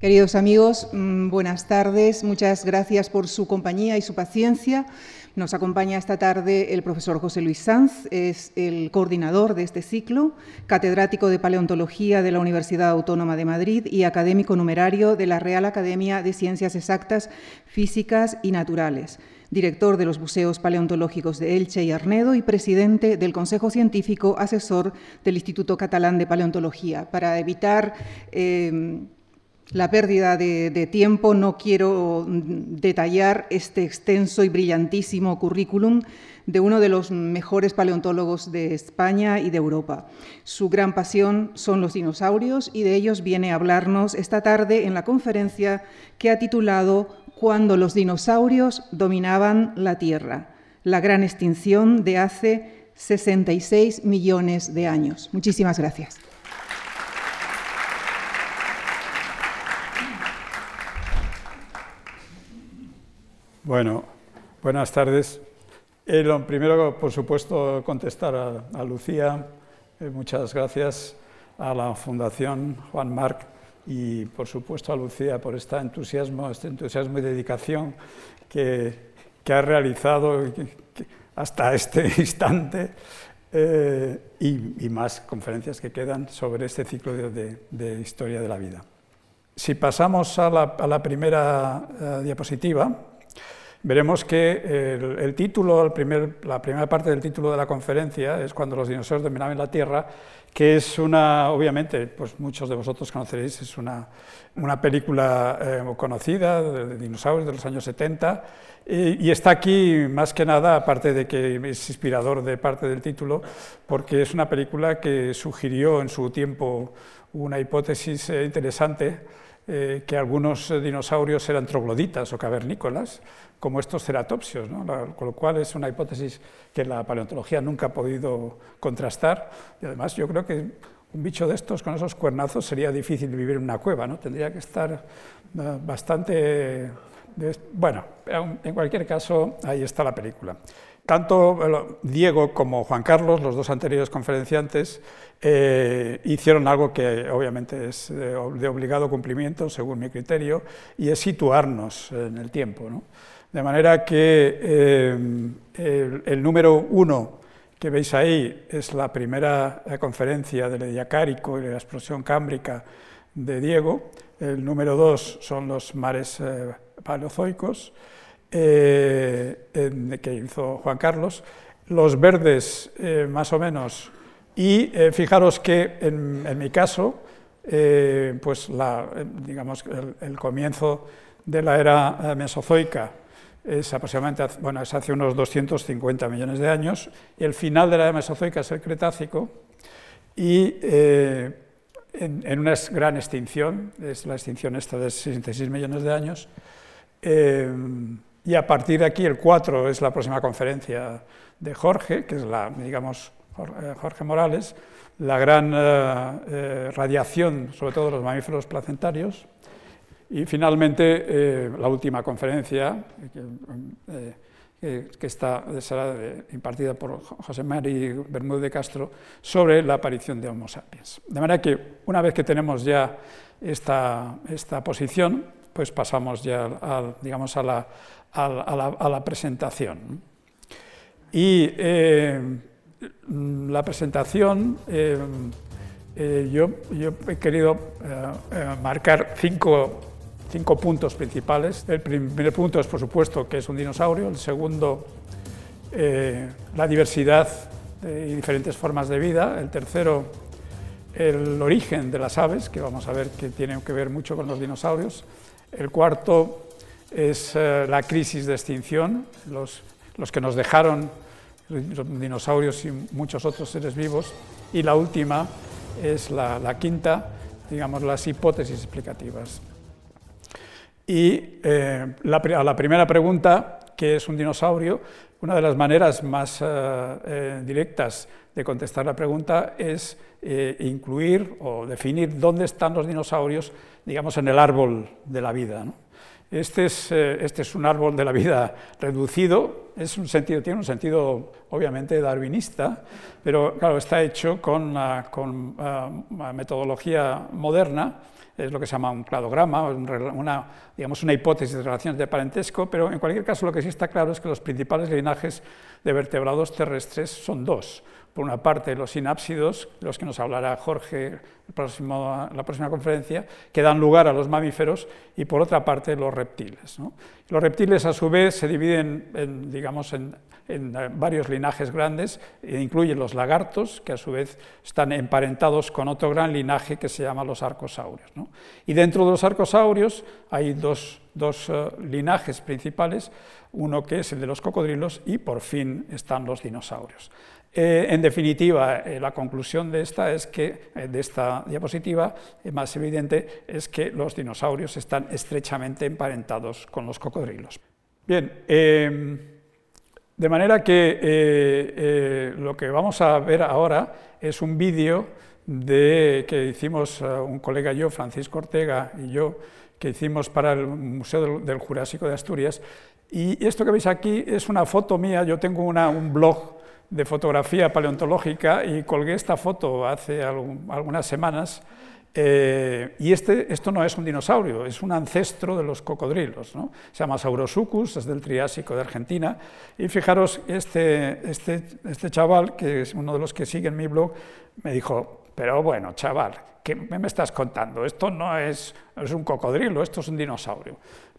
Queridos amigos, mm, buenas tardes. Muchas gracias por su compañía y su paciencia. Nos acompaña esta tarde el profesor José Luis Sanz, es el coordinador de este ciclo, catedrático de Paleontología de la Universidad Autónoma de Madrid y académico numerario de la Real Academia de Ciencias Exactas, Físicas y Naturales director de los Museos Paleontológicos de Elche y Arnedo y presidente del Consejo Científico Asesor del Instituto Catalán de Paleontología. Para evitar eh, la pérdida de, tiempo, no quiero detallar este extenso y brillantísimo currículum de uno de los mejores paleontólogos de España y de Europa. Su gran pasión son los dinosaurios y de ellos viene a hablarnos esta tarde en la conferencia que ha titulado Cuando los dinosaurios dominaban la Tierra, la gran extinción de hace 66 millones de años. Muchísimas gracias. Bueno, buenas tardes. Eh, lo primero, por supuesto, contestar a, Lucía. Eh, muchas gracias a la Fundación Juan Marc y, por supuesto, a Lucía por este entusiasmo, este entusiasmo y dedicación que, ha realizado hasta este instante eh, y, más conferencias que quedan sobre este ciclo de, historia de la vida. Si pasamos a la, primera diapositiva, veremos que el, título, la primera parte del título de la conferencia es Cuando los dinosaurios dominaban la Tierra, que es una, obviamente, pues muchos de vosotros conoceréis, es una, una película eh, conocida de, dinosaurios de los años 70, y, está aquí más que nada, aparte de que es inspirador de parte del título, porque es una película que sugirió en su tiempo una hipótesis eh, interesante, eh, que algunos dinosaurios eran trogloditas o cavernícolas, como estos ceratopsios, con lo cual es una hipótesis que la paleontología nunca ha podido contrastar. Y además yo creo que un bicho de estos con esos cuernazos sería difícil vivir en una cueva, ¿no? tendría que estar eh, bastante... Bueno, en cualquier caso, ahí está la película. Tanto Diego como Juan Carlos, los dos anteriores conferenciantes, eh, hicieron algo que obviamente es de obligado cumplimiento, según mi criterio, y es situarnos en el tiempo. ¿no? De manera que eh, el, número uno que veis ahí es la primera eh, conferencia del Ediacárico y de la explosión cámbrica de Diego. El número dos son los mares eh, paleozoicos que hizo Juan Carlos. Los verdes, más o menos. Y fijaros que en, mi caso, pues digamos, el comienzo de la era mesozoica es aproximadamente, bueno, es hace unos 250 millones de años, y el final de la era mesozoica es el Cretácico, y eh, en, una gran extinción, es la extinción esta de 66 millones de años, eh, y a partir de aquí el 4 es la próxima conferencia de Jorge, que es la, digamos, Jorge Morales, la gran eh, radiación, sobre todo de los mamíferos placentarios, y finalmente, eh, la última conferencia, que, eh, está, será impartida por José Mari Bermúdez de Castro, sobre la aparición de Homo sapiens. De manera que, una vez que tenemos ya esta, esta posición, pues pasamos ya a, digamos, a, la, a la, presentación. Y eh, la presentación, yo, yo, he querido marcar cinco cinco puntos principales. El primer punto es, por supuesto, que es un dinosaurio. El segundo, eh, la diversidad y diferentes formas de vida. El tercero, el origen de las aves, que vamos a ver que tiene que ver mucho con los dinosaurios. El cuarto es eh, la crisis de extinción, los, que nos dejaron los dinosaurios y muchos otros seres vivos. Y la última es la, la quinta, digamos, las hipótesis explicativas. Y eh, a la primera pregunta, ¿qué es un dinosaurio? Una de las maneras más eh, directas de contestar la pregunta es incluir o definir dónde están los dinosaurios, digamos, en el árbol de la vida. Este es, eh, este es, un árbol de la vida reducido, es un sentido, tiene un sentido obviamente darwinista, pero claro, está hecho con, con metodología moderna, es lo que se llama un cladograma, una, digamos, una hipótesis de relaciones de parentesco, pero en cualquier caso lo que sí está claro es que los principales linajes de vertebrados terrestres son dos. Por una parte, los sinápsidos, los que nos hablará Jorge próximo, la próxima conferencia, que dan lugar a los mamíferos, y por otra parte, los reptiles. Los reptiles, a su vez, se dividen en, digamos, en eh, varios linajes grandes, e incluyen los lagartos, que a su vez están emparentados con otro gran linaje que se llama los arcosaurios. Y dentro de los arcosaurios hay dos, eh, linajes principales, uno que es el de los cocodrilos y por fin están los dinosaurios. Eh, en definitiva, la conclusión de esta es que de esta diapositiva más evidente es que los dinosaurios están estrechamente emparentados con los cocodrilos. Bien. De manera que eh, eh, lo que vamos a ver ahora es un vídeo que hicimos eh, un colega yo, Francisco Ortega y yo, que hicimos para el Museo del, Jurásico de Asturias. Y esto que veis aquí es una foto mía, yo tengo un blog de fotografía paleontológica y colgué esta foto hace algunas semanas eh, y este, esto no es un dinosaurio, es un ancestro de los cocodrilos. ¿no? Se llama Saurosuchus, es del Triásico de Argentina. Y fijaros, este, este, este chaval, que es uno de los que siguen mi blog, me dijo, pero bueno, chaval, ¿qué me estás contando? Esto no es, es un cocodrilo, esto es un dinosaurio.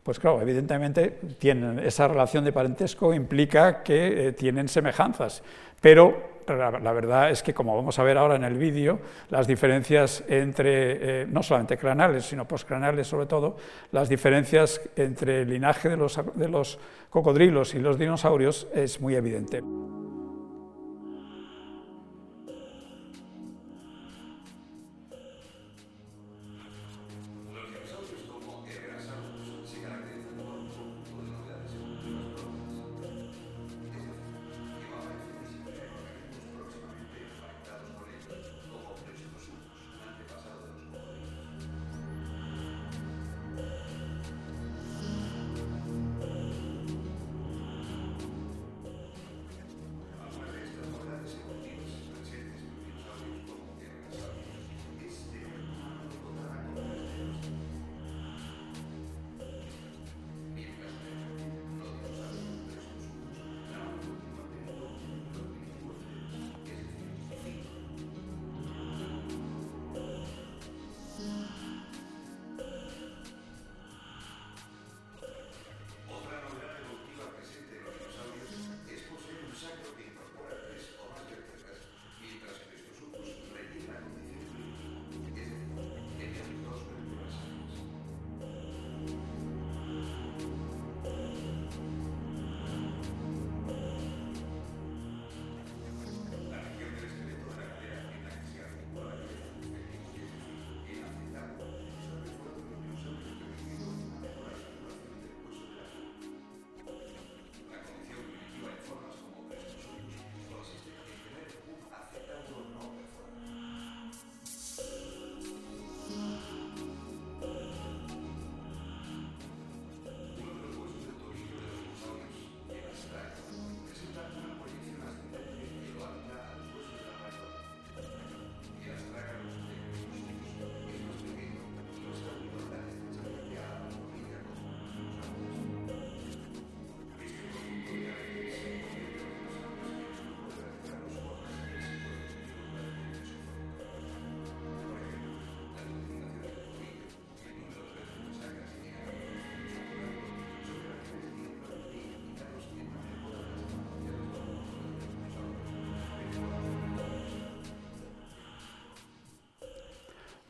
Pues claro, evidentemente tienen esa relación de parentesco implica que eh, tienen semejanzas, pero la, verdad es que, como vamos a ver ahora en el vídeo, las diferencias entre, eh, no solamente craneales, sino postcraneales sobre todo, las diferencias entre el linaje de los, de los cocodrilos y los dinosaurios es muy evidente.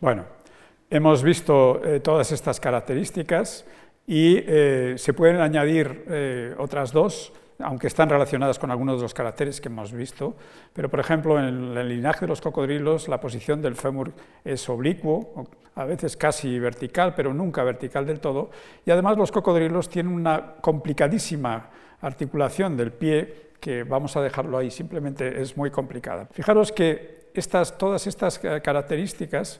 Bueno, hemos visto eh, todas estas características y eh, se pueden añadir eh, otras dos, aunque están relacionadas con algunos de los caracteres que hemos visto, pero por ejemplo en el linaje de los cocodrilos la posición del fémur es oblicuo, a veces casi vertical, pero nunca vertical del todo, y además los cocodrilos tienen una complicadísima articulación del pie que vamos a dejarlo ahí, simplemente es muy complicada. Fijaros que estas, todas estas características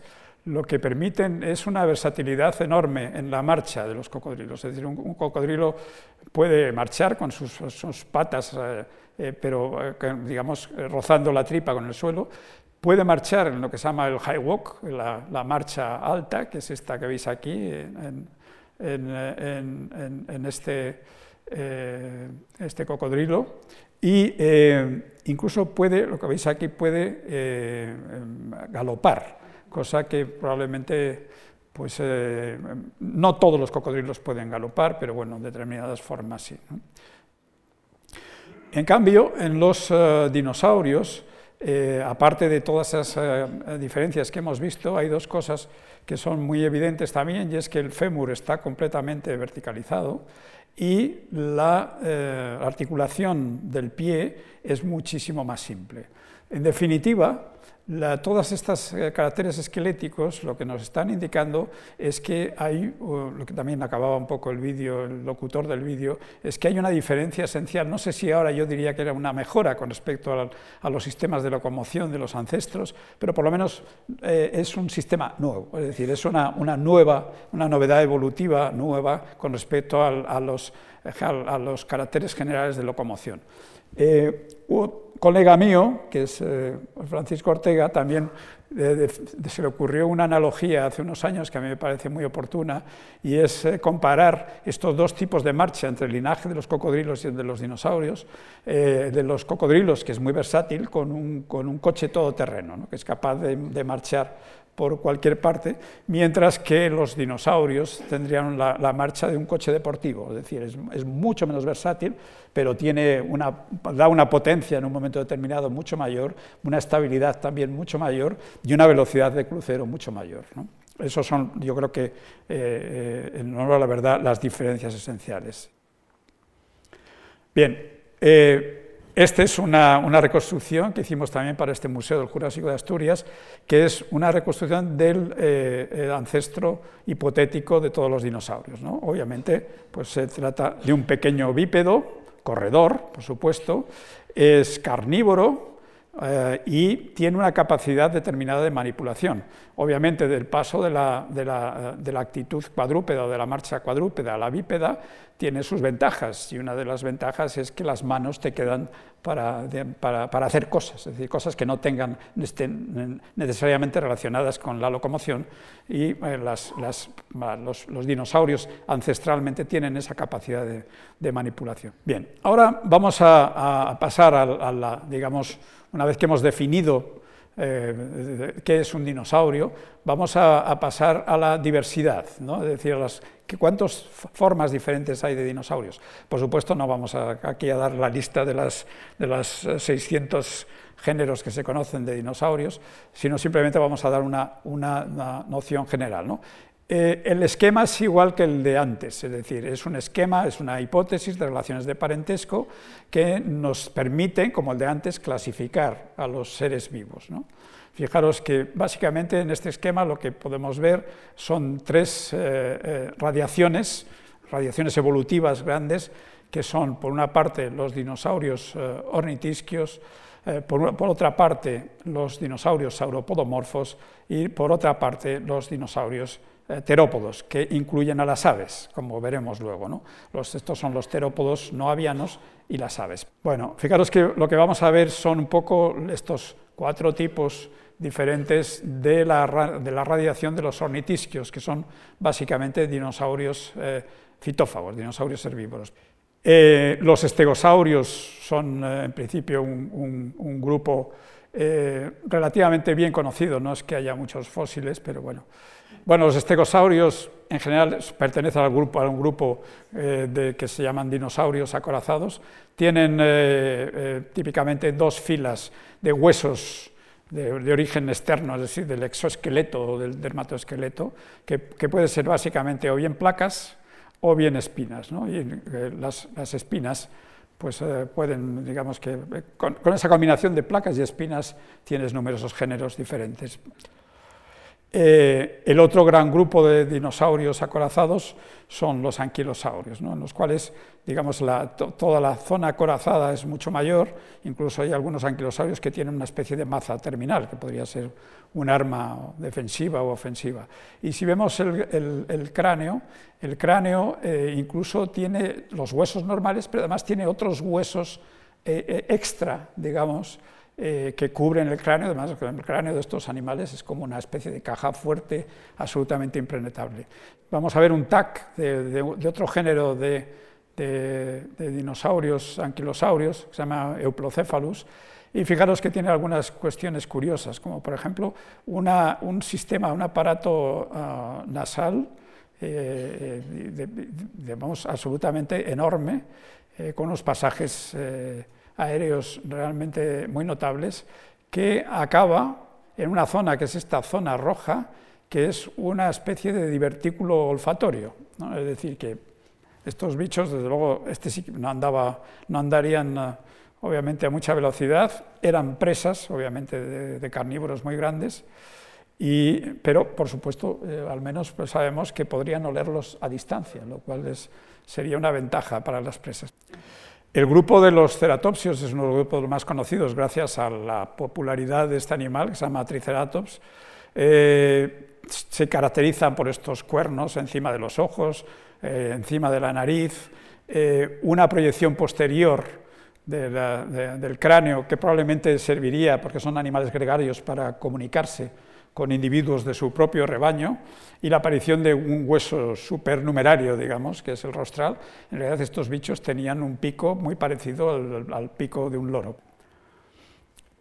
lo que permiten es una versatilidad enorme en la marcha de los cocodrilos. Es decir, un, cocodrilo puede marchar con sus, patas, eh, eh, pero digamos rozando la tripa con el suelo, puede marchar en lo que se llama el high walk, la, marcha alta, que es esta que veis aquí en, este, este cocodrilo, y incluso puede, lo que veis aquí, puede galopar cosa que probablemente pues, eh, no todos los cocodrilos pueden galopar, pero bueno, en determinadas formas sí. En cambio, en los eh, dinosaurios, eh, aparte de todas esas diferencias que hemos visto, hay dos cosas que son muy evidentes también, y es que el fémur está completamente verticalizado y la articulación del pie es muchísimo más simple. En definitiva, todas estas eh, caracteres esqueléticos lo que nos están indicando es que hay, lo que también acababa un poco el vídeo, el locutor del vídeo, es que hay una diferencia esencial. No sé si ahora yo diría que era una mejora con respecto a, los sistemas de locomoción de los ancestros, pero por lo menos eh, es un sistema nuevo, es decir, es una, nueva, una novedad evolutiva nueva con respecto a, los, a los caracteres generales de locomoción. Eh, colega mío, que es eh, Francisco Ortega, también eh, se le ocurrió una analogía hace unos años que a mí me parece muy oportuna, y es comparar estos dos tipos de marcha entre el linaje de los cocodrilos y el de los dinosaurios, de los cocodrilos, que es muy versátil, con un, con un coche todoterreno, que es capaz de marchar por cualquier parte, mientras que los dinosaurios tendrían la, marcha de un coche deportivo, es decir, es, mucho menos versátil, pero tiene una, da una potencia en un momento determinado mucho mayor, una estabilidad también mucho mayor y una velocidad de crucero mucho mayor. ¿no? Esos son, yo creo que, eh, eh, en honor a la verdad, las diferencias esenciales. Bien, eh, esta es una, reconstrucción que hicimos también para este Museo del Jurásico de Asturias, que es una reconstrucción del eh, ancestro hipotético de todos los dinosaurios. Obviamente, pues se trata de un pequeño bípedo, corredor, por supuesto, es carnívoro, eh, y tiene una capacidad determinada de manipulación. Obviamente, del paso de la, de la, actitud cuadrúpeda de la marcha cuadrúpeda a la bípeda tiene sus ventajas, y una de las ventajas es que las manos te quedan para, para, hacer cosas, es decir, cosas que no tengan, estén necesariamente relacionadas con la locomoción, y eh, los, dinosaurios ancestralmente tienen esa capacidad de, manipulación. Bien, ahora vamos a, pasar a la, digamos, una vez que hemos definido eh, qué es un dinosaurio, vamos a, pasar a la diversidad, ¿no? es decir, las, ¿cuántas formas diferentes hay de dinosaurios? Por supuesto, no vamos aquí a dar la lista de las, de las 600 géneros que se conocen de dinosaurios, sino simplemente vamos a dar una, una, una noción general. ¿no? Eh, el esquema es igual que el de antes, es decir, es un esquema, es una hipótesis de relaciones de parentesco que nos permite, como el de antes, clasificar a los seres vivos. Fijaros que básicamente en este esquema lo que podemos ver son tres eh, eh, radiaciones, radiaciones evolutivas grandes, que son por una parte los dinosaurios ornitisquios, por, por, otra parte los dinosaurios sauropodomorfos y por otra parte los dinosaurios terópodos, que incluyen a las aves, como veremos luego. ¿no? Estos son los terópodos no avianos y las aves. Bueno, fijaros que lo que vamos a ver son un poco estos cuatro tipos diferentes de la, de la radiación de los ornitisquios, que son básicamente dinosaurios eh, fitófagos, dinosaurios herbívoros. Eh, los estegosaurios son eh, en principio un, un grupo relativamente bien conocido, no es que haya muchos fósiles, pero bueno, bueno, los estegosaurios en general pertenecen al grupo, a un grupo eh, que se llaman dinosaurios acorazados. Tienen eh, eh, típicamente dos filas de huesos de, origen externo, es decir, del exoesqueleto o del dermatoesqueleto, que, puede ser básicamente o bien placas o bien espinas. Y las, espinas pues pueden, digamos que con, esa combinación de placas y espinas tienes numerosos géneros diferentes. Eh, el otro gran grupo de dinosaurios acorazados son los anquilosaurios, en los cuales digamos, toda la zona acorazada es mucho mayor, incluso hay algunos anquilosaurios que tienen una especie de maza terminal, que podría ser un arma defensiva o ofensiva. Y si vemos el, cráneo, el cráneo eh, incluso tiene los huesos normales, pero además tiene otros huesos eh, extra, digamos, eh, que cubren el cráneo, además el cráneo de estos animales es como una especie de caja fuerte, absolutamente impenetrable. Vamos a ver un TAC de, otro género de, dinosaurios, anquilosaurios, que se llama Euplocephalus, y fijaros que tiene algunas cuestiones curiosas, como por ejemplo un sistema, un aparato ah, nasal, eh, absolutamente enorme, eh, con unos pasajes aéreos realmente muy notables, que acaba en una zona que es esta zona roja, que es una especie de divertículo olfatorio. Es decir, que estos bichos, desde luego, este sí no, andaba, no andarían eh, obviamente a mucha velocidad, eran presas, obviamente, de, carnívoros muy grandes, y, pero por supuesto, eh, al menos pues, sabemos que podrían olerlos a distancia, lo cual sería una ventaja para las presas. El grupo de los ceratopsios es uno de los grupos más conocidos gracias a la popularidad de este animal, que se llama Triceratops. Eh, se caracterizan por estos cuernos encima de los ojos, eh, encima de la nariz, eh, una proyección posterior del cráneo que probablemente serviría, porque son animales gregarios, para comunicarse con individuos de su propio rebaño y la aparición de un hueso supernumerario, digamos, que es el rostral. En realidad estos bichos tenían un pico muy parecido al, pico de un loro.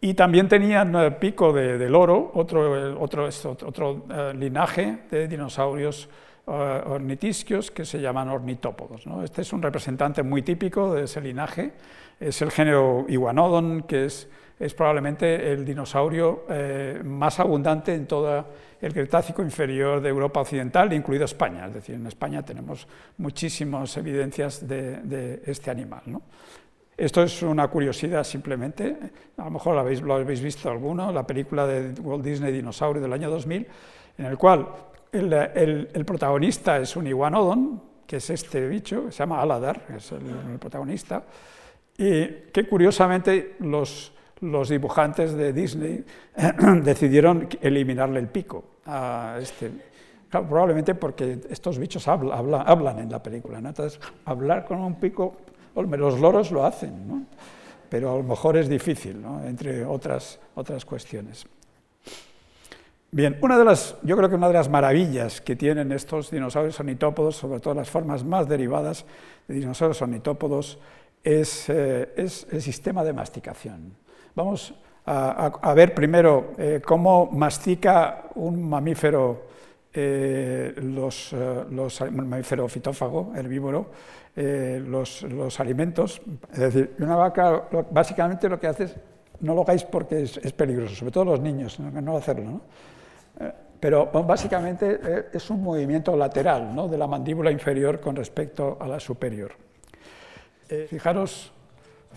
Y también tenían el pico de, loro, otro, otro, otro eh, linaje de dinosaurios uh, ornitisquios que se llaman ornitópodos. Este es un representante muy típico de ese linaje, es el género Iguanodon, que es es probablemente el dinosaurio eh, más abundante en todo el Cretácico inferior de Europa Occidental, incluido España. Es decir, en España tenemos muchísimas evidencias de, este animal. Esto es una curiosidad simplemente, a lo mejor lo habéis, visto alguno, la película de Walt Disney Dinosaurio del año 2000, en el cual el, el protagonista es un iguanodon, que es este bicho, que se llama Aladar, que es el protagonista, y que curiosamente los los dibujantes de Disney decidieron eliminarle el pico este. probablemente porque estos bichos hablan en la película. Entonces, hablar con un pico, los loros lo hacen, pero a lo mejor es difícil, entre otras, otras cuestiones. Bien, una de las, yo creo que una de las maravillas que tienen estos dinosaurios ornitópodos, sobre todo las formas más derivadas de dinosaurios ornitópodos, eh, es el sistema de masticación. Vamos a, ver primero eh, cómo mastica un mamífero, eh, los, eh, los, mamífero fitófago, herbívoro, los, alimentos. Es decir, una vaca básicamente lo que hace es, no lo hagáis porque es, peligroso, sobre todo los niños, no, no hacerlo. Pero básicamente es un movimiento lateral ¿no? de la mandíbula inferior con respecto a la superior. fijaros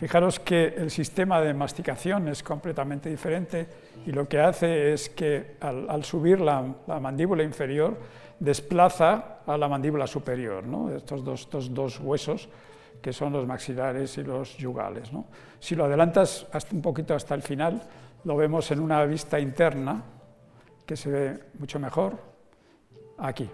Fijaros que el sistema de masticación es completamente diferente y lo que hace es que al, subir la, mandíbula inferior desplaza a la mandíbula superior, estos, dos, huesos que son los maxilares y los yugales. Si lo adelantas hasta un poquito hasta el final, lo vemos en una vista interna que se ve mucho mejor aquí.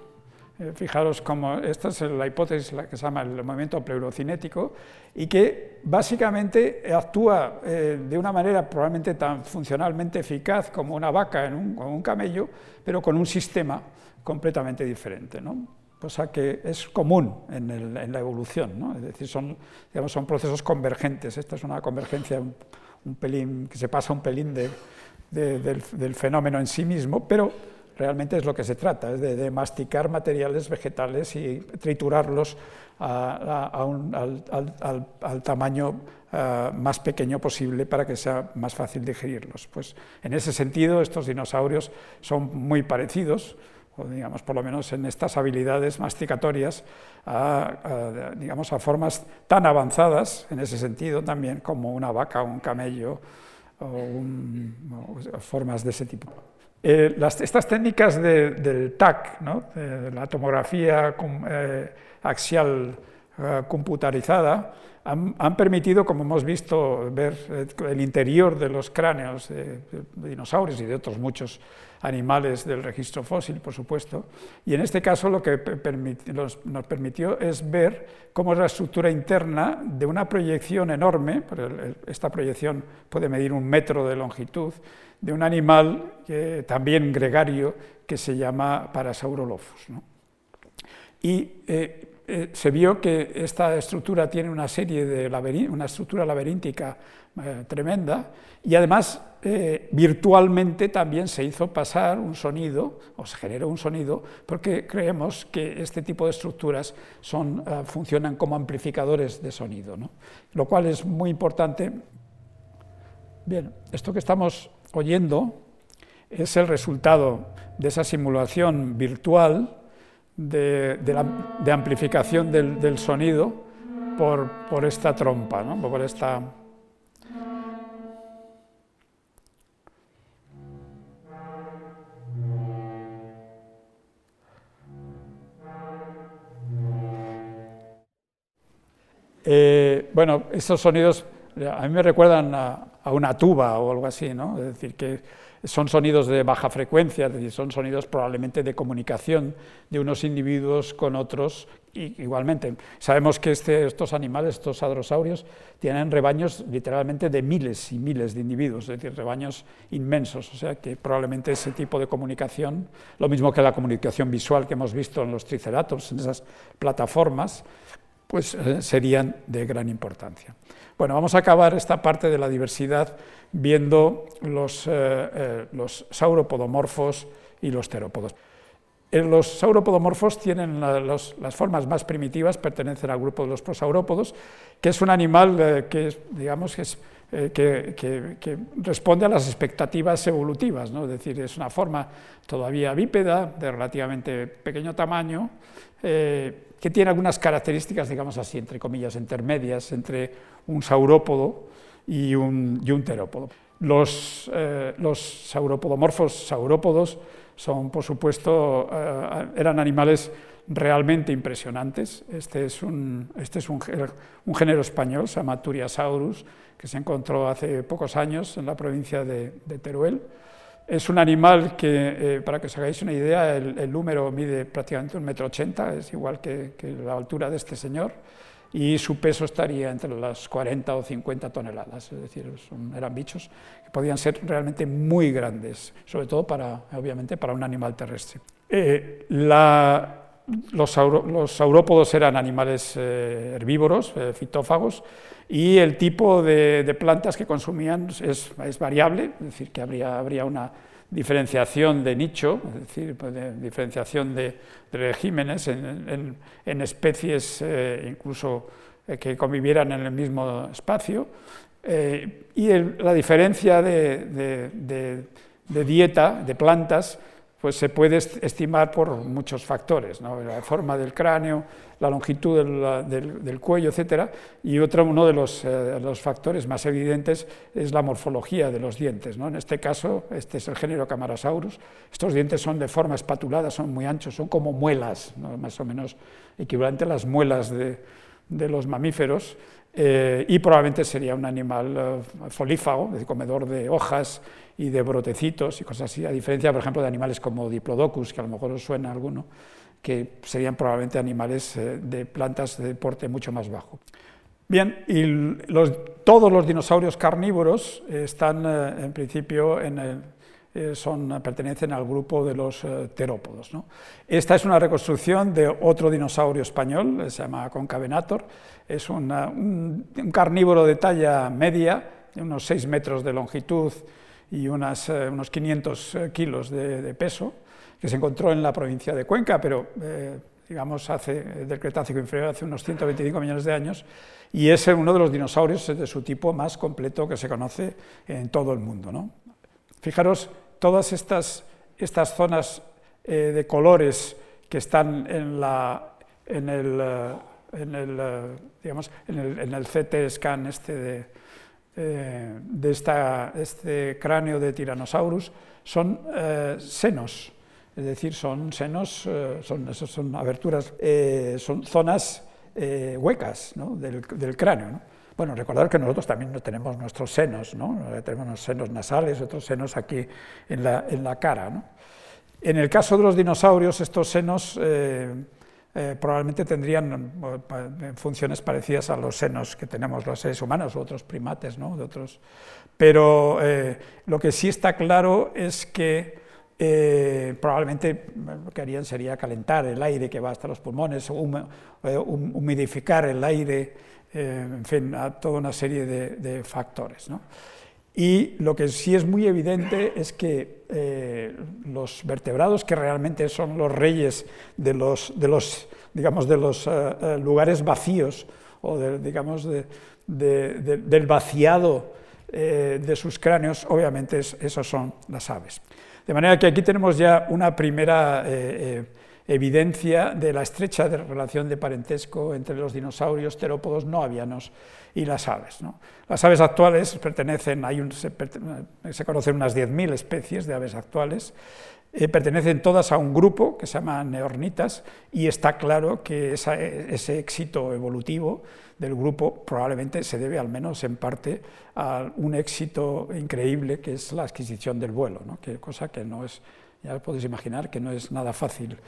Eh, fijaros cómo esta es la hipótesis la que se llama el movimiento pleurocinético y que básicamente actúa eh, de una manera probablemente tan funcionalmente eficaz como una vaca en un, un camello, pero con un sistema completamente diferente. ¿no? cosa que es común en, la evolución, ¿no? es decir, son, digamos, son procesos convergentes. Esta es una convergencia un, pelín, que se pasa un pelín de, del, del, fenómeno en sí mismo, pero realmente es lo que se trata, es de, masticar materiales vegetales y triturarlos al, tamaño eh, más pequeño posible para que sea más fácil digerirlos. Pues en ese sentido estos dinosaurios son muy parecidos, o digamos por lo menos en estas habilidades masticatorias, a, digamos, a formas tan avanzadas en ese sentido también como una vaca o un camello o, formas de ese tipo. Eh, estas técnicas del TAC, de la tomografía eh, axial eh, computarizada, han, permitido, como hemos visto, ver el interior de los cráneos de, dinosaurios y de otros muchos animales del registro fósil, por supuesto, y en este caso lo que nos permitió es ver cómo es la estructura interna de una proyección enorme, esta proyección puede medir un metro de longitud, de un animal también gregario que se llama Parasaurolophus. Y eh, eh, se vio que esta estructura tiene una serie de una estructura laberíntica eh, tremenda y además virtualmente también se hizo pasar un sonido o se generó un sonido porque creemos que este tipo de estructuras son, funcionan como amplificadores de sonido, lo cual es muy importante. Bien, esto que estamos oyendo es el resultado de esa simulación virtual de, amplificación del, sonido por, esta trompa, por esta... Eh, bueno, esos sonidos a mí me recuerdan a, una tuba o algo así, ¿no? Es decir, que son sonidos de baja frecuencia, es decir, son sonidos probablemente de comunicación de unos individuos con otros igualmente. Sabemos que este, estos animales, estos hadrosaurios, tienen rebaños literalmente de miles y miles de individuos, es decir, rebaños inmensos, o sea que probablemente ese tipo de comunicación, lo mismo que la comunicación visual que hemos visto en los triceratops, en esas plataformas, pues eh, serían de gran importancia. Bueno, vamos a acabar esta parte de la diversidad viendo los, eh, eh, los sauropodomorfos y los terópodos. Los sauropodomorfos tienen las formas más primitivas, pertenecen al grupo de los prosaurópodos, que es un animal que, digamos, que, responde a las expectativas evolutivas, ¿no? es decir, es una forma todavía bípeda, de relativamente pequeño tamaño, que tiene algunas características, digamos así, entre comillas, intermedias entre un saurópodo y un, y un terópodo. Los, eh, los, sauropodomorfos saurópodos son, por supuesto, eh, eran animales realmente impresionantes. Este es, un, este es un, un, género español, se llama Turiasaurus, que se encontró hace pocos años en la provincia de Teruel. Es un animal que, eh, para que os hagáis una idea, el, número mide prácticamente un metro ochenta, es igual que, la altura de este señor, y su peso estaría entre las 40 o 50 toneladas, es decir, eran bichos que podían ser realmente muy grandes, sobre todo para, obviamente, para un animal terrestre. Eh, los, saurópodos eran animales eh, herbívoros, fitófagos, y el tipo de, plantas que consumían es, variable, es decir, que habría, habría una diferenciación de nicho, es decir, pues, diferenciación de, regímenes en, especies eh, incluso eh, que convivieran en el mismo espacio, eh, y la diferencia de, de dieta de plantas pues se puede estimar por muchos factores, la forma del cráneo, la longitud del, cuello, etc. Y otro, uno de los, eh, factores más evidentes es la morfología de los dientes. En este caso, este es el género Camarasaurus. Estos dientes son de forma espatulada, son muy anchos, son como muelas, más o menos equivalente a las muelas de, los mamíferos. Eh, y probablemente sería un animal eh, folífago, comedor de hojas y de brotecitos y cosas así, a diferencia, por ejemplo, de animales como Diplodocus, que a lo mejor os suena alguno, que serían probablemente animales eh, de plantas de porte mucho más bajo. Bien, y todos los dinosaurios carnívoros están, en principio, en son, pertenecen al grupo de los terópodos. Esta es una reconstrucción de otro dinosaurio español, se llama Concavenator, es un, carnívoro de talla media, de unos 6 metros de longitud y unas, eh, unos 500 eh, kilos de, peso, que se encontró en la provincia de Cuenca, pero eh, digamos hace, del Cretácico inferior, hace unos 125 millones de años, y es uno de los dinosaurios de su tipo más completo que se conoce en todo el mundo. ¿no? Fijaros, todas estas, estas zonas de colores que están en, la, en el en el, digamos, en el, en el CT scan este de, de esta, este cráneo de Tyrannosaurus son senos, es decir, son senos, son, son aberturas, son zonas huecas del, cráneo. Bueno, recordar que nosotros también tenemos nuestros senos, ¿no? tenemos senos nasales, otros senos aquí en la, en la cara. En el caso de los dinosaurios, estos senos eh, eh, probablemente tendrían eh, funciones parecidas a los senos que tenemos los seres humanos u otros primates, ¿no? de otros. pero lo que sí está claro es que probablemente lo que harían sería calentar el aire que va hasta los pulmones, humidificar el aire eh, en fin, a toda una serie de, factores. Y lo que sí es muy evidente es que eh, los vertebrados, que realmente son los reyes de los, de los, digamos, de los eh, lugares vacíos o digamos, del vaciado de sus cráneos, obviamente esos son las aves. De manera que aquí tenemos ya una primera evidencia de la estrecha relación de parentesco entre los dinosaurios terópodos no avianos y las aves. Las aves actuales pertenecen, hay se, conocen unas 10.000 especies de aves actuales, eh, pertenecen todas a un grupo que se llama neornitas y está claro que ese éxito evolutivo del grupo probablemente se debe al menos en parte a un éxito increíble que es la adquisición del vuelo, que, cosa que no es, ya podéis imaginar que no es nada fácil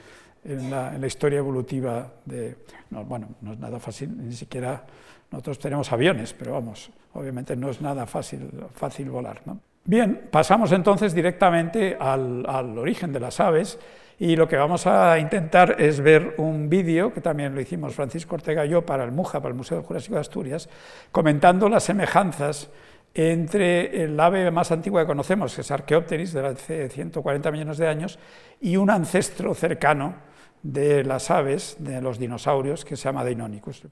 en la, historia evolutiva de... bueno, no es nada fácil, ni siquiera nosotros tenemos aviones, pero vamos, obviamente no es nada fácil, fácil volar. Bien, pasamos entonces directamente al, al, origen de las aves y lo que vamos a intentar es ver un vídeo, que también lo hicimos Francisco Ortega y yo para el MUJA, para el Museo del Jurásico de Asturias, comentando las semejanzas entre el ave más antigua que conocemos, que es Archaeopteris, de hace 140 millones de años, y un ancestro cercano, de las aves, de los dinosaurios, que se llama Deinonychus.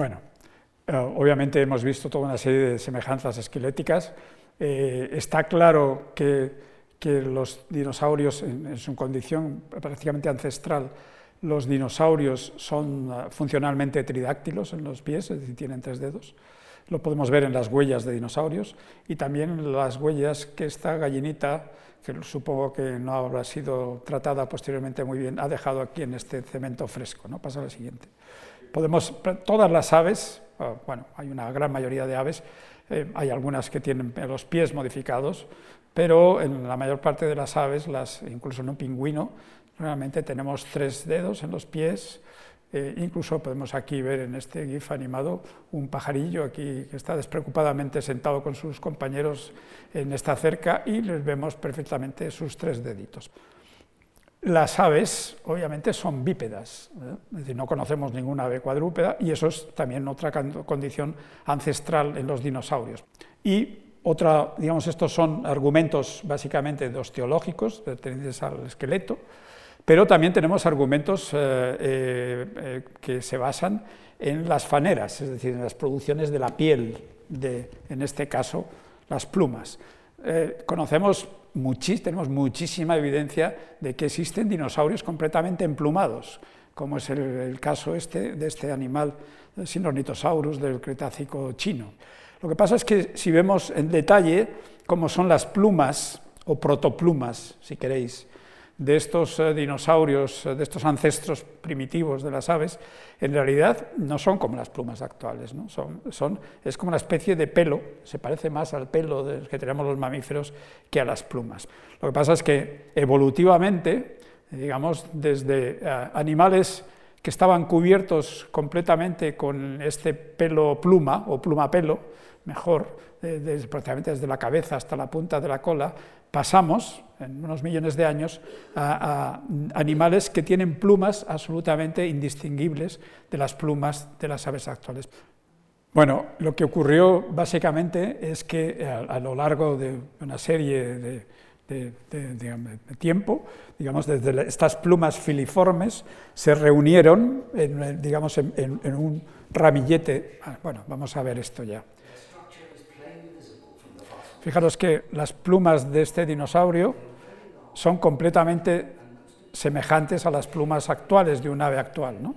Bueno, eh, obviamente hemos visto toda una serie de semejanzas esqueléticas. Eh, está claro que, los dinosaurios, en, su condición prácticamente ancestral, los dinosaurios son eh, funcionalmente tridáctilos en los pies, es decir, tienen tres dedos. Lo podemos ver en las huellas de dinosaurios y también en las huellas que esta gallinita, que supongo que no habrá sido tratada posteriormente muy bien, ha dejado aquí en este cemento fresco. ¿no? Pasa a la siguiente podemos, todas las aves, bueno, hay una gran mayoría de aves, eh, hay algunas que tienen los pies modificados, pero en la mayor parte de las aves, incluso en un pingüino, realmente tenemos tres dedos en los pies, eh, incluso podemos aquí ver en este GIF animado un pajarillo aquí que está despreocupadamente sentado con sus compañeros en esta cerca y les vemos perfectamente sus tres deditos. Las aves, obviamente, son bípedas, ¿eh? no conocemos ninguna ave cuadrúpeda y eso es también otra condición ancestral en los dinosaurios. Y otra, digamos, estos son argumentos básicamente dos teológicos, pertenecientes al esqueleto, pero también tenemos argumentos que se basan en las faneras, es decir, en las producciones de la piel, de, en este caso, las plumas. conocemos tenemos muchísima evidencia de que existen dinosaurios completamente emplumados, como es el, caso este, de este animal, el Sinornithosaurus del Cretácico chino. Lo que pasa es que si vemos en detalle cómo son las plumas, o protoplumas, si queréis, de estos eh, dinosaurios, eh, de estos ancestros primitivos de las aves, en realidad no son como las plumas actuales, ¿no? son, es como una especie de pelo, se parece más al pelo que tenemos los mamíferos que a las plumas. Lo que pasa es que evolutivamente, digamos, desde eh, animales que estaban cubiertos completamente con este pelo pluma o pluma pelo, mejor, desde, prácticamente desde la cabeza hasta la punta de la cola, pasamos, en unos millones de años, a, animales que tienen plumas absolutamente indistinguibles de las plumas de las aves actuales. Bueno, lo que ocurrió básicamente es que a, lo largo de una serie de, tiempo, digamos, desde estas plumas filiformes se reunieron, en, digamos, en un ramillete. Ah, bueno, vamos a ver esto ya. Fijaros que las plumas de este dinosaurio son completamente semejantes a las plumas actuales de un ave actual, ¿no?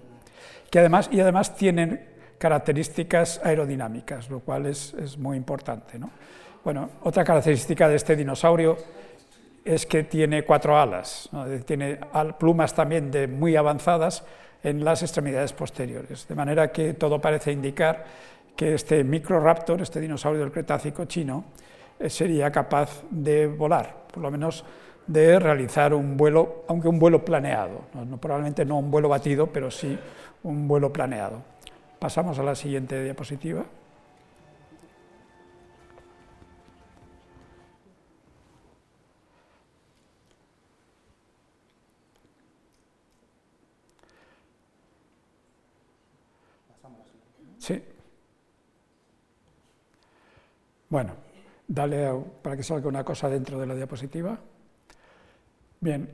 que además, y además tienen características aerodinámicas, lo cual es, muy importante. ¿no? Bueno, otra característica de este dinosaurio es que tiene cuatro alas, tiene plumas también de muy avanzadas en las extremidades posteriores, de manera que todo parece indicar que este Microraptor, este dinosaurio del Cretácico chino, sería capaz de volar, por lo menos de realizar un vuelo, aunque un vuelo planeado, probablemente no un vuelo batido, pero sí un vuelo planeado. Pasamos a la siguiente diapositiva. Sí. Bueno, Dale para que salga una cosa dentro de la diapositiva. Bien,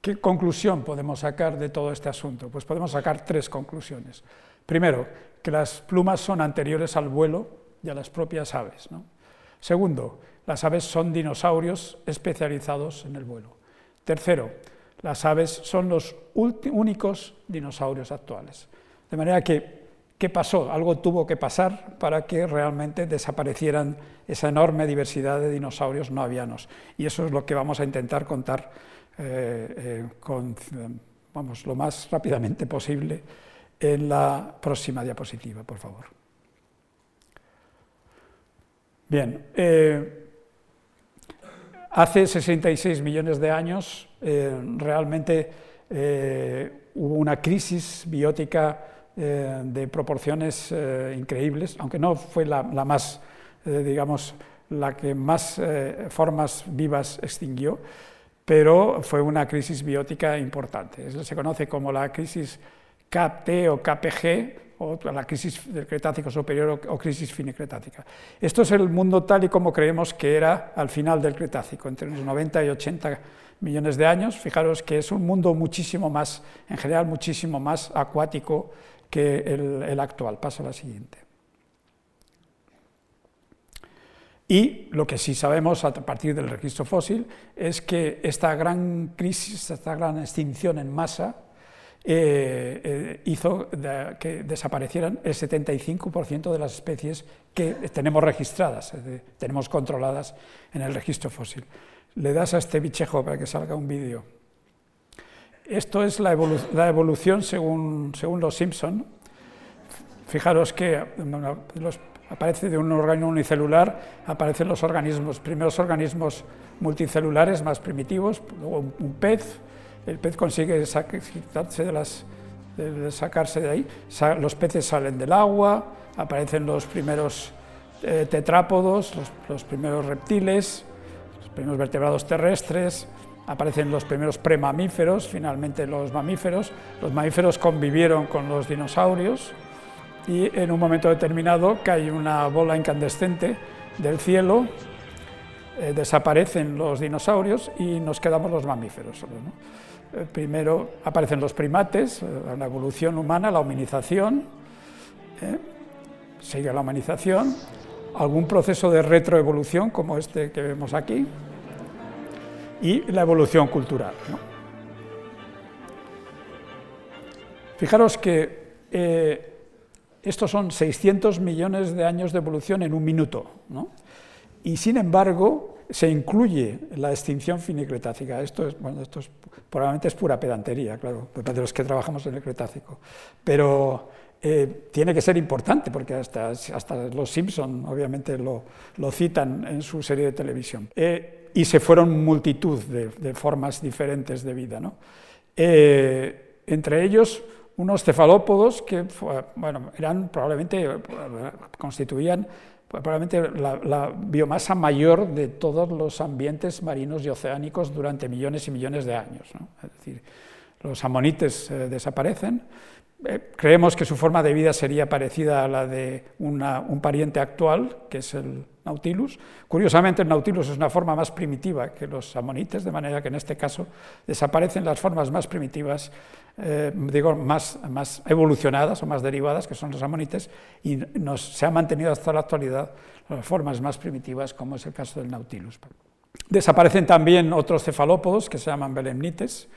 ¿qué conclusión podemos sacar de todo este asunto? Pues podemos sacar tres conclusiones. Primero, que las plumas son anteriores al vuelo y a las propias aves. Segundo, las aves son dinosaurios especializados en el vuelo. Tercero, las aves son los únicos dinosaurios actuales. De manera que ¿Qué pasó? Algo tuvo que pasar para que realmente desaparecieran esa enorme diversidad de dinosaurios no avianos. Y eso es lo que vamos a intentar contar eh, eh, vamos, lo más rápidamente posible en la próxima diapositiva, por favor. Bien, eh, hace 66 millones de años realmente hubo una crisis biótica eh, de proporciones eh, increíbles, aunque no fue la, más, eh, digamos, la que más formas vivas extinguió, pero fue una crisis biótica importante. Eso se conoce como la crisis KT o KPG, o la crisis del Cretácico superior o, crisis finicretática. Esto es el mundo tal y como creemos que era al final del Cretácico, entre los 90 y 80 millones de años. Fijaros que es un mundo muchísimo más, en general, muchísimo más acuático que el, actual. Paso a la siguiente. Y lo que sí sabemos a partir del registro fósil es que esta gran crisis, esta gran extinción en masa, eh, eh, hizo que desaparecieran el 75% de las especies que tenemos registradas, tenemos controladas en el registro fósil. Le das a este bichejo para que salga un vídeo. Esto es la, evolución según, los Simpson. Fijaros que aparece de un órgano unicelular, aparecen los organismos, primeros organismos multicelulares más primitivos, luego un, pez, el pez consigue sacarse de, ahí, los peces salen del agua, aparecen los primeros eh, tetrápodos, los primeros reptiles, los primeros vertebrados terrestres, aparecen los primeros premamíferos, finalmente los mamíferos. Los mamíferos convivieron con los dinosaurios y en un momento determinado cae una bola incandescente del cielo, eh, desaparecen los dinosaurios y nos quedamos los mamíferos eh, primero aparecen los primates, la evolución humana, la humanización, sigue la humanización, algún proceso de retroevolución como este que vemos aquí, y la evolución cultural. Fijaros que eh, estos son 600 millones de años de evolución en un minuto, y sin embargo se incluye la extinción finicretácica. Esto, es, bueno, esto probablemente es pura pedantería, claro, de los que trabajamos en el Cretácico, pero eh, tiene que ser importante, porque hasta, hasta los Simpson obviamente lo, lo, citan en su serie de televisión. Eh, y se fueron multitud de, formas diferentes de vida. ¿no? Eh, entre ellos, unos cefalópodos que bueno, eran probablemente, constituían probablemente la, la, biomasa mayor de todos los ambientes marinos y oceánicos durante millones y millones de años. ¿no? Es decir, los amonites desaparecen, eh, creemos que su forma de vida sería parecida a la de un pariente actual, que es el Nautilus. Curiosamente, el Nautilus es una forma más primitiva que los amonites, de manera que en este caso desaparecen las formas más primitivas, eh, digo, más, más, evolucionadas o más derivadas, que son los amonites, y nos, se han mantenido hasta la actualidad las formas más primitivas, como es el caso del Nautilus. Desaparecen también otros cefalópodos que se llaman belemnites,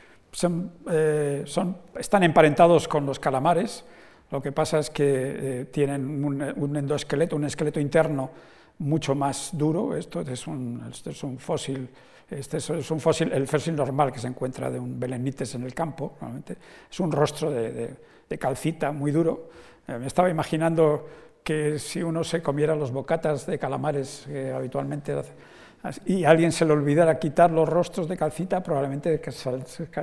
eh, son, están emparentados con los calamares, lo que pasa es que eh, tienen un, endoesqueleto, un esqueleto interno mucho más duro. Esto es un, es un fósil, este es un fósil, el fósil normal que se encuentra de un belenites en el campo, es un rostro de, calcita muy duro. Eh, me estaba imaginando que si uno se comiera los bocatas de calamares que habitualmente y alguien se le olvidara quitar los rostros de calcita, probablemente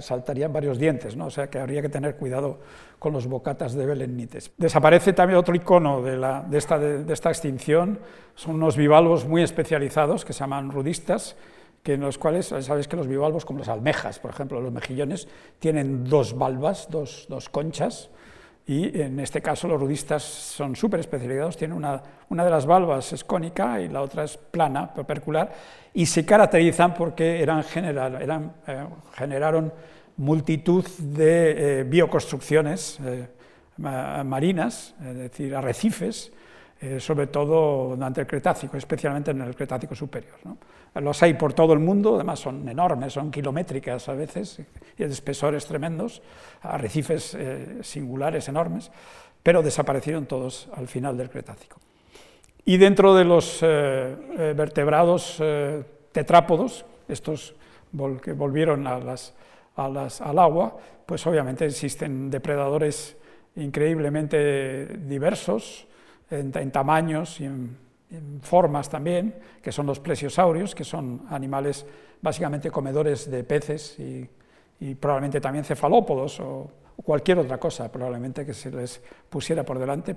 saltarían varios dientes, ¿no? o sea que habría que tener cuidado con los bocatas de belennites. Desaparece también otro icono de, esta, extinción, son unos bivalvos muy especializados que se llaman rudistas, que en los cuales, sabéis que los bivalvos, como las almejas, por ejemplo, los mejillones, tienen dos valvas, dos conchas, y en este caso los rudistas son súper especializados, tienen una, una, de las valvas es cónica y la otra es plana, perpendicular, y se caracterizan porque eran general, eran, eh, generaron multitud de eh, bioconstrucciones eh, marinas, es decir, arrecifes, sobre todo durante el Cretácico, especialmente en el Cretácico superior. ¿no? Los hay por todo el mundo, además son enormes, son kilométricas a veces, y de espesores tremendos, arrecifes eh, singulares enormes, pero desaparecieron todos al final del Cretácico. Y dentro de los eh, eh, vertebrados tetrápodos, estos que volvieron al agua, pues obviamente existen depredadores increíblemente diversos en, en tamaños y en formas también, que son los plesiosaurios, que son animales básicamente comedores de peces y, probablemente también cefalópodos o, cualquier otra cosa probablemente que se les pusiera por delante.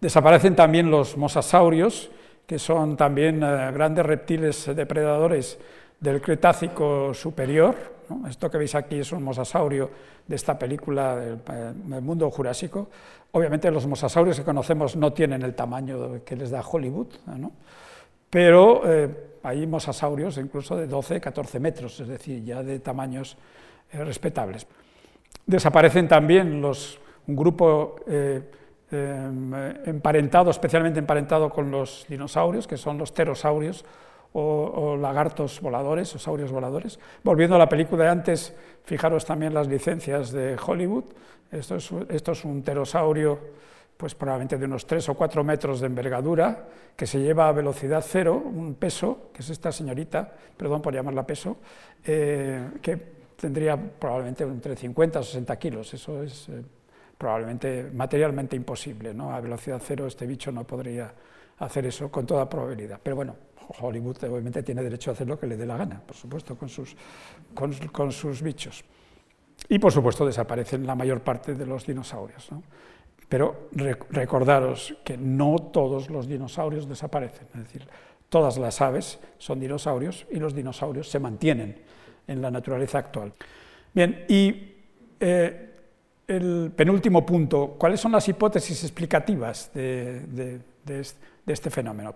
Desaparecen también los mosasaurios, que son también eh, grandes reptiles depredadores del Cretácico superior. Esto que veis aquí es un mosasaurio de esta película del, eh, mundo jurásico. Obviamente los mosasaurios que conocemos no tienen el tamaño que les da Hollywood, pero eh, hay mosasaurios incluso de 12, 14 metros, es decir, ya de tamaños eh, respetables. Desaparecen también los, un grupo emparentado, especialmente emparentado con los dinosaurios, que son los pterosaurios, o, lagartos voladores, o voladores. Volviendo a la película de antes, fijaros también las licencias de Hollywood. Esto es, esto es un pterosaurio, pues probablemente de unos 3 o 4 metros de envergadura, que se lleva a velocidad cero, un peso, que es esta señorita, perdón por llamarla peso, eh, que tendría probablemente entre 50 o 60 kilos. Eso es eh, probablemente materialmente imposible. ¿no? A velocidad cero este bicho no podría hacer eso con toda probabilidad. Pero bueno, Hollywood obviamente tiene derecho a hacer lo que le dé la gana, por supuesto, con sus, con, sus bichos. Y por supuesto desaparecen la mayor parte de los dinosaurios. Pero recordaros que no todos los dinosaurios desaparecen, es decir, todas las aves son dinosaurios y los dinosaurios se mantienen en la naturaleza actual. Bien, y eh, el penúltimo punto, ¿cuáles son las hipótesis explicativas de este fenómeno?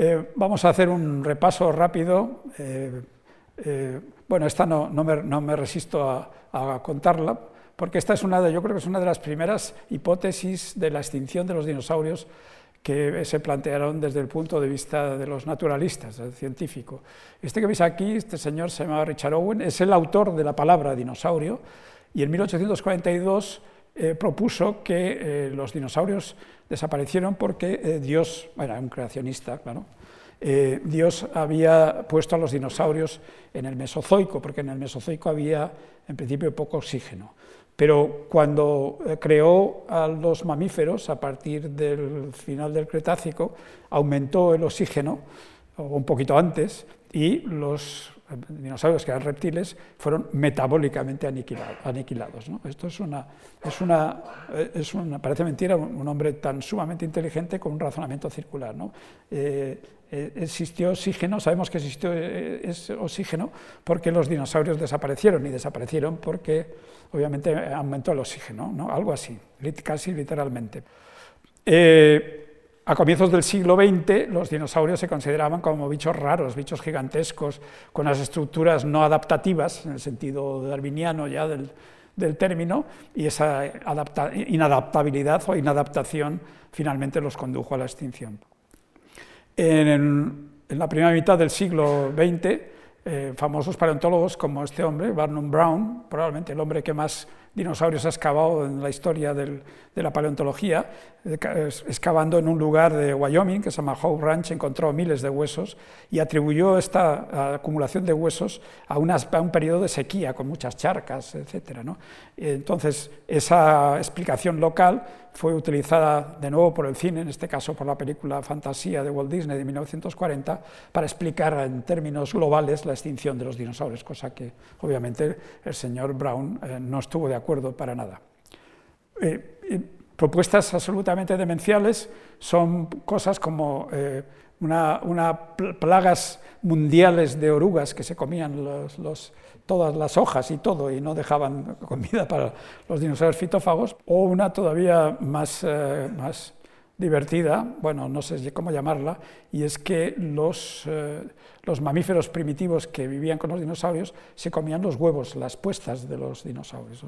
Eh, vamos a hacer un repaso rápido. Eh, bueno, esta no, no, me, resisto a, contarla, porque esta es una de, yo creo que es una de las primeras hipótesis de la extinción de los dinosaurios que se plantearon desde el punto de vista de los naturalistas, del científico. Este que veis aquí, este señor se llama Richard Owen, es el autor de la palabra dinosaurio, y en 1842 eh, propuso que eh, los dinosaurios desaparecieron porque eh, Dios, bueno, era un creacionista, claro, Dios había puesto a los dinosaurios en el Mesozoico, porque en el Mesozoico había en principio poco oxígeno. Pero cuando creó a los mamíferos, a partir del final del Cretácico, aumentó el oxígeno, un poquito antes, y los dinosaurios que eran reptiles fueron metabólicamente aniquilados. Esto es una, es, una, es una, parece mentira, un hombre tan sumamente inteligente con un razonamiento circular. Eh, eh, existió oxígeno, sabemos que existió eh, oxígeno porque los dinosaurios desaparecieron y desaparecieron porque obviamente aumentó el oxígeno, ¿no? algo así, casi literalmente. A comienzos del siglo XX, los dinosaurios se consideraban como bichos raros, bichos gigantescos, con las estructuras no adaptativas, en el sentido darwiniano ya del, término, y esa inadaptabilidad o inadaptación finalmente los condujo a la extinción. En, la primera mitad del siglo XX, eh, famosos paleontólogos como este hombre, Barnum Brown, probablemente el hombre que más dinosaurios ha excavado en la historia de la paleontología, excavando en un lugar de Wyoming que se llama Howe Ranch, encontró miles de huesos y atribuyó esta acumulación de huesos a, a un periodo de sequía con muchas charcas, etc. Entonces, esa explicación local fue utilizada de nuevo por el cine, en este caso por la película Fantasía de Walt Disney de 1940, para explicar en términos globales la extinción de los dinosaurios, cosa que obviamente el señor Brown eh, no estuvo de acuerdo para nada. Eh, propuestas absolutamente demenciales son cosas como eh, una, plagas mundiales de orugas que se comían los todas las hojas y todo y no dejaban comida para los dinosaurios fitófagos, o una todavía más, eh, más divertida, bueno, no sé cómo llamarla, y es que los, eh, los mamíferos primitivos que vivían con los dinosaurios se comían los huevos, las puestas de los dinosaurios.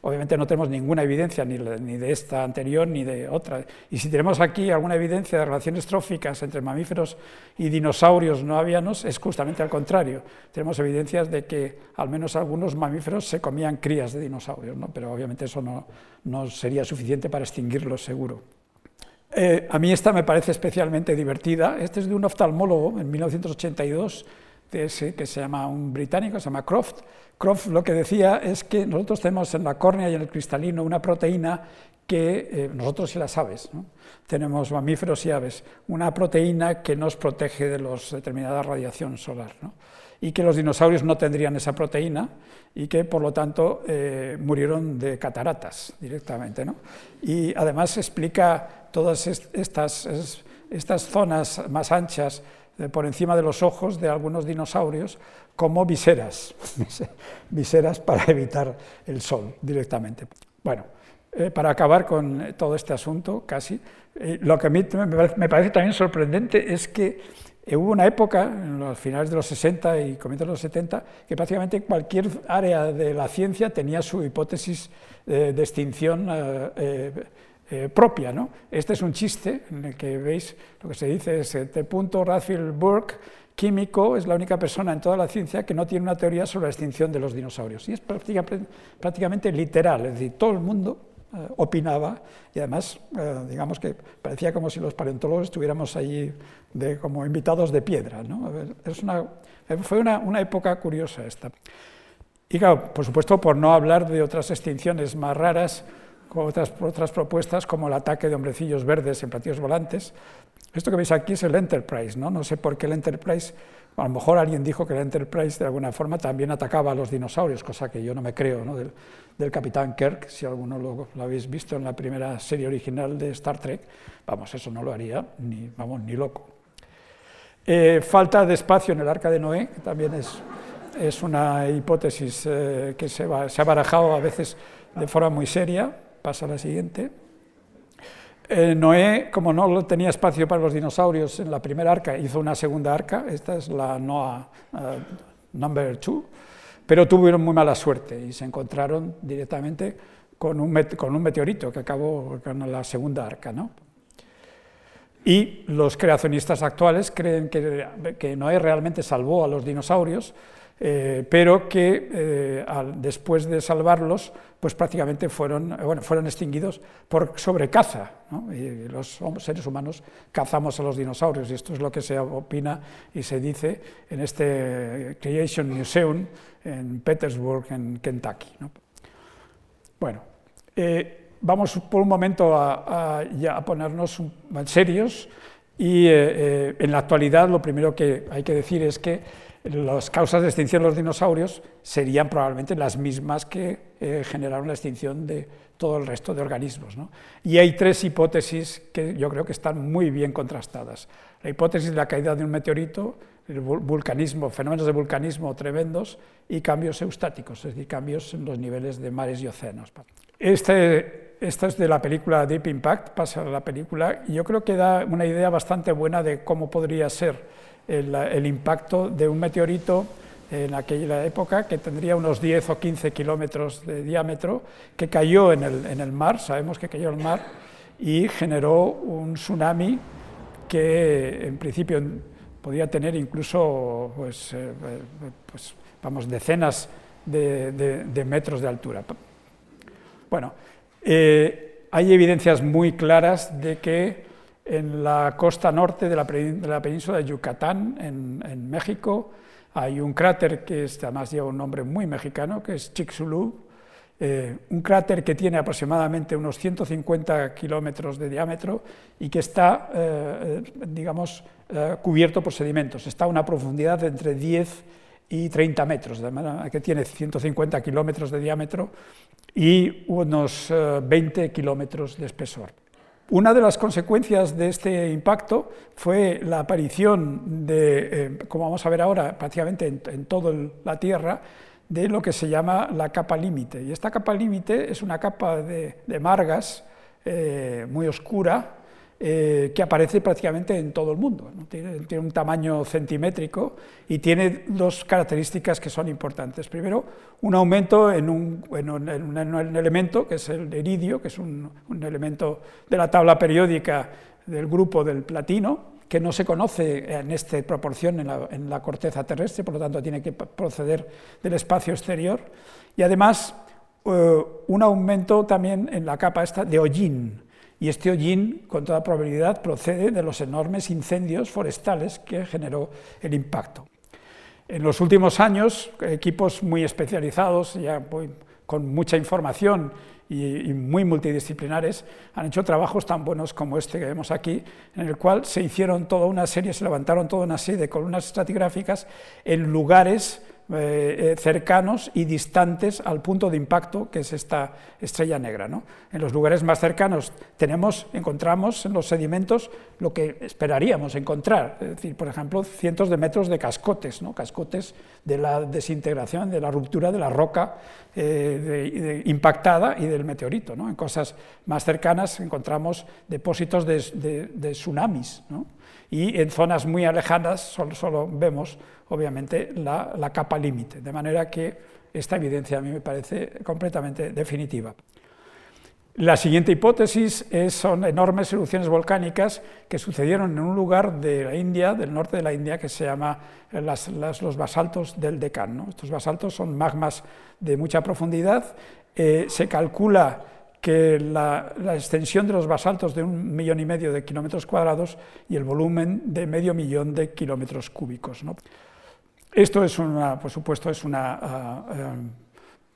Obviamente no tenemos ninguna evidencia ni, de esta anterior ni de otra, y si tenemos aquí alguna evidencia de relaciones tróficas entre mamíferos y dinosaurios no avianos, es justamente al contrario. Tenemos evidencias de que al menos algunos mamíferos se comían crías de dinosaurios, ¿no? pero obviamente eso no, no sería suficiente para extinguirlos seguro. Eh, a mí esta me parece especialmente divertida. Este es de un oftalmólogo en 1982, que se llama un británico, se llama Croft. Croft lo que decía es que nosotros tenemos en la córnea y en el cristalino una proteína que eh, nosotros y las aves, tenemos mamíferos y aves, una proteína que nos protege de los determinada radiación solar, y que los dinosaurios no tendrían esa proteína y que por lo tanto eh, murieron de cataratas directamente. Y además explica todas estas, estas zonas más anchas eh, por encima de los ojos de algunos dinosaurios como viseras, viseras para evitar el sol directamente. Bueno, eh, para acabar con todo este asunto, casi, eh, lo que a mí me parece también sorprendente es que hubo una época, en los finales de los 60 y comienzos de los 70, que prácticamente cualquier área de la ciencia tenía su hipótesis de extinción eh, propia. ¿no? Este es un chiste en el que veis lo que se dice es este punto Radfield Burke, químico, es la única persona en toda la ciencia que no tiene una teoría sobre la extinción de los dinosaurios. Y es prácticamente, prácticamente literal, es decir, todo el mundo eh, opinaba y además, eh, digamos que parecía como si los paleontólogos estuviéramos allí de, como invitados de piedra. ¿no? Es una, fue una, una época curiosa esta. Y claro, por supuesto, por no hablar de otras extinciones más raras, otras, otras propuestas como el ataque de hombrecillos verdes en platillos volantes. Esto que veis aquí es el Enterprise, ¿no? No sé por qué el Enterprise, a lo mejor alguien dijo que el Enterprise de alguna forma también atacaba a los dinosaurios, cosa que yo no me creo, ¿no? Del, Capitán Kirk, si alguno lo, lo, habéis visto en la primera serie original de Star Trek, vamos, eso no lo haría, ni, vamos, ni loco. Eh, falta de espacio en el arca de Noé, que también es, es una hipótesis eh, que se, va, se ha barajado a veces de forma muy seria, Pasa a la siguiente. Eh, Noé, como no tenía espacio para los dinosaurios en la primera arca, hizo una segunda arca. Esta es la Noah number two, pero tuvieron muy mala suerte y se encontraron directamente con un, con un meteorito que acabó con la segunda arca. ¿no? Y los creacionistas actuales creen que, Noé realmente salvó a los dinosaurios, eh, pero que eh, después de salvarlos, pues prácticamente fueron, bueno, fueron extinguidos por sobrecaza. Y los seres humanos cazamos a los dinosaurios, y esto es lo que se opina y se dice en este Creation Museum en Petersburg, en Kentucky. Bueno, eh, vamos por un momento a, a ponernos serios y en la actualidad lo primero que hay que decir es que las causas de extinción de los dinosaurios serían probablemente las mismas que eh, generaron la extinción de todo el resto de organismos. Y hay tres hipótesis que yo creo que están muy bien contrastadas. La hipótesis de la caída de un meteorito, el vulcanismo, fenómenos de vulcanismo tremendos y cambios eustáticos, es decir, cambios en los niveles de mares y océanos. Este, esta es de la película Deep Impact, pasa a la película, y yo creo que da una idea bastante buena de cómo podría ser el, impacto de un meteorito en aquella época, que tendría unos 10 o 15 kilómetros de diámetro, que cayó en el, en el, mar, sabemos que cayó en el mar, y generó un tsunami que en principio podía tener incluso pues, eh, pues vamos, decenas de, metros de altura. Bueno, eh, hay evidencias muy claras de que en la costa norte de la, península de Yucatán, en, México, hay un cráter que además lleva un nombre muy mexicano, que es Chicxulub, eh, un cráter que tiene aproximadamente unos 150 kilómetros de diámetro y que está, eh, digamos, eh, cubierto por sedimentos. Está a una profundidad de entre 10 y 30 metros, de manera que tiene 150 kilómetros de diámetro y unos 20 kilómetros de espesor. Una de las consecuencias de este impacto fue la aparición de, eh, como vamos a ver ahora, prácticamente en, toda la Tierra, de lo que se llama la capa límite. Y esta capa límite es una capa de, margas eh, muy oscura, eh, que aparece prácticamente en todo el mundo. Tiene, un tamaño centimétrico y tiene dos características que son importantes. Primero, un aumento en un, elemento, que es el iridio, que es un, elemento de la tabla periódica del grupo del platino, que no se conoce en esta proporción en la, corteza terrestre, por lo tanto tiene que proceder del espacio exterior, y además eh, un aumento también en la capa esta de hollín, y este hollín, con toda probabilidad, procede de los enormes incendios forestales que generó el impacto. En los últimos años, equipos muy especializados, ya con mucha información y, muy multidisciplinares, han hecho trabajos tan buenos como este que vemos aquí, en el cual se hicieron toda una serie, se levantaron toda una serie de columnas estratigráficas en lugares eh, eh, cercanos y distantes al punto de impacto que es esta estrella negra. ¿no? En los lugares más cercanos tenemos, encontramos en los sedimentos lo que esperaríamos encontrar, es decir, por ejemplo, cientos de metros de cascotes, ¿no? cascotes de la desintegración, de la ruptura de la roca eh, impactada y del meteorito. ¿no? En cosas más cercanas encontramos depósitos de, de tsunamis. y en zonas muy alejadas solo, vemos, obviamente, la, capa límite, de manera que esta evidencia a mí me parece completamente definitiva. La siguiente hipótesis son enormes erupciones volcánicas que sucedieron en un lugar de la India, del norte de la India, que se llama los basaltos del Deccan. Estos basaltos son magmas de mucha profundidad. Eh, se calcula que la, extensión de los basaltos de un millón y medio de kilómetros cuadrados y el volumen de medio millón de kilómetros cúbicos. Esto es una, por supuesto, es una, ah,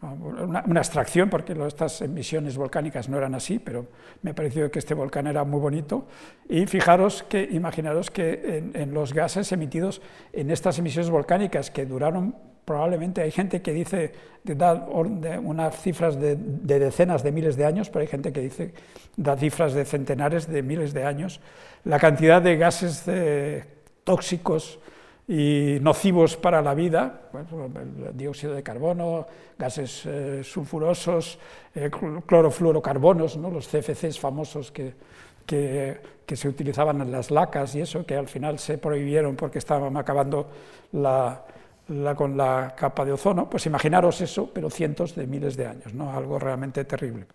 ah, una, abstracción, porque estas emisiones volcánicas no eran así, pero me ha parecido que este volcán era muy bonito. Y fijaros que, imaginaros que en los gases emitidos en estas emisiones volcánicas que duraron probablemente hay gente que dice, da unas cifras de, decenas de miles de años, pero hay gente que dice, da cifras de centenares de miles de años, la cantidad de gases eh, tóxicos y nocivos para la vida, el dióxido de carbono, gases eh, sulfurosos, eh, clorofluorocarbonos, ¿no? los CFCs famosos que, que, se utilizaban en las lacas y eso, que al final se prohibieron porque estaban acabando la, con la capa de ozono, pues imaginaros eso, pero cientos de miles de años, ¿no? algo realmente terrible.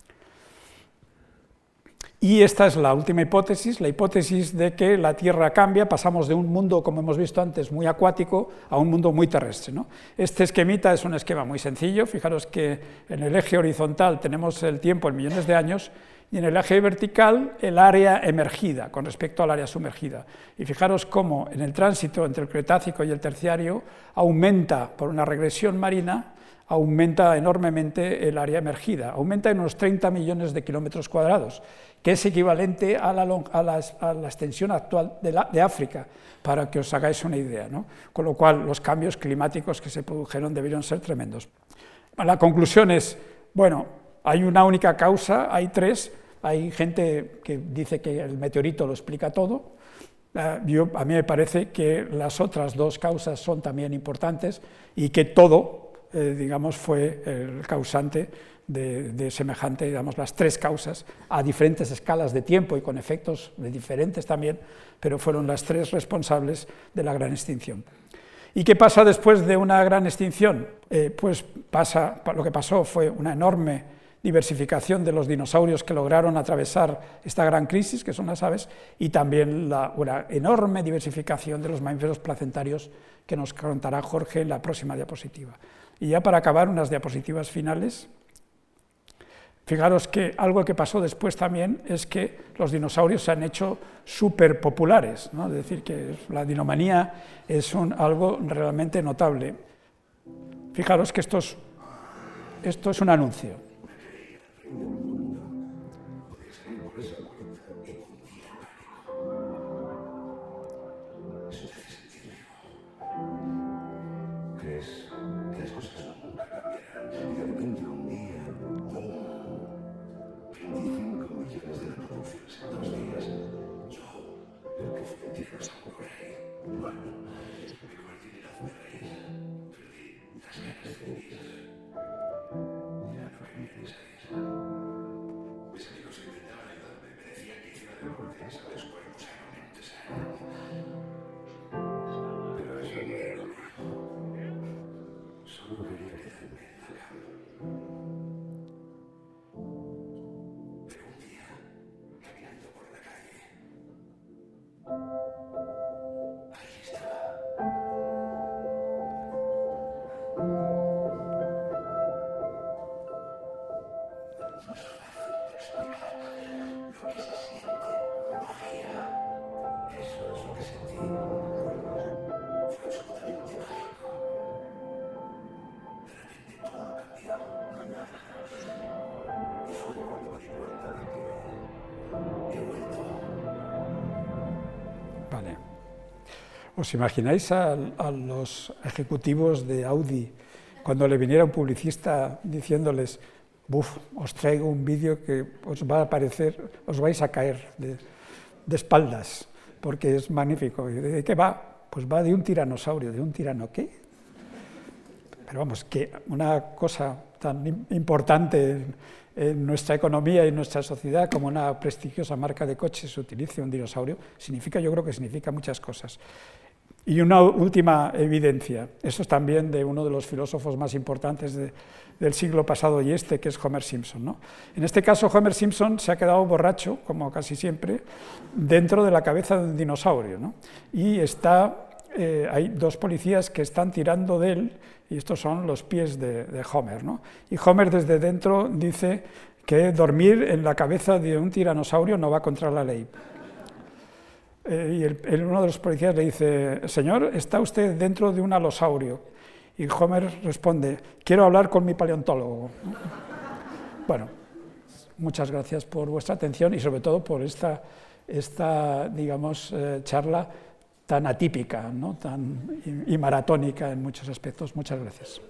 Y esta es la última hipótesis, la hipótesis de que la Tierra cambia, pasamos de un mundo, como hemos visto antes, muy acuático a un mundo muy terrestre. Este esquemita es un esquema muy sencillo, fijaros que en el eje horizontal tenemos el tiempo en millones de años y en el eje vertical el área emergida con respecto al área sumergida. Y fijaros cómo en el tránsito entre el Cretácico y el Terciario aumenta por una regresión marina aumenta enormemente el área emergida, aumenta en unos 30 millones de kilómetros cuadrados, que es equivalente a la, extensión actual de, África, para que os hagáis una idea. Con lo cual, los cambios climáticos que se produjeron debieron ser tremendos. La conclusión es, bueno, hay una única causa, hay tres, hay gente que dice que el meteorito lo explica todo, ah, yo, a mí me parece que las otras dos causas son también importantes y que todo eh, digamos, fue el causante de, semejante, digamos, las tres causas, a diferentes escalas de tiempo y con efectos de diferentes también, pero fueron las tres responsables de la gran extinción. ¿Y qué pasa después de una gran extinción? Eh, pues pasa, lo que pasó fue una enorme diversificación de los dinosaurios que lograron atravesar esta gran crisis, que son las aves, y también una enorme diversificación de los mamíferos placentarios que nos contará Jorge en la próxima diapositiva. Y ya para acabar, unas diapositivas finales. Fijaros que algo que pasó después también es que los dinosaurios se han hecho súper populares, ¿no? es decir, que la dinomanía es un, algo realmente notable. Fijaros que esto es, esto es un anuncio. ¿Os imagináis a, los ejecutivos de Audi cuando le viniera un publicista diciéndoles, Buf, os traigo un vídeo que os va a parecer, os vais a caer de, espaldas, porque es magnífico. ¿De qué va? Pues va de un tiranosaurio, ¿de un tirano qué? Pero vamos, que una cosa tan importante en nuestra economía y en nuestra sociedad como una prestigiosa marca de coches utilice un dinosaurio, significa, yo creo que significa muchas cosas. Y una última evidencia, eso es también de uno de los filósofos más importantes del siglo pasado y este, que es Homer Simpson. En este caso, Homer Simpson se ha quedado borracho, como casi siempre, dentro de la cabeza de un dinosaurio. Y está, eh, hay dos policías que están tirando de él, y estos son los pies de, Homer. Y Homer desde dentro dice que dormir en la cabeza de un tiranosaurio no va contra la ley. Eh, y uno de los policías le dice, señor, ¿está usted dentro de un alosaurio? Y Homer responde, quiero hablar con mi paleontólogo. bueno, muchas gracias por vuestra atención y sobre todo por esta, esta digamos, eh, charla tan atípica ¿no? tan, y maratónica en muchos aspectos. Muchas gracias.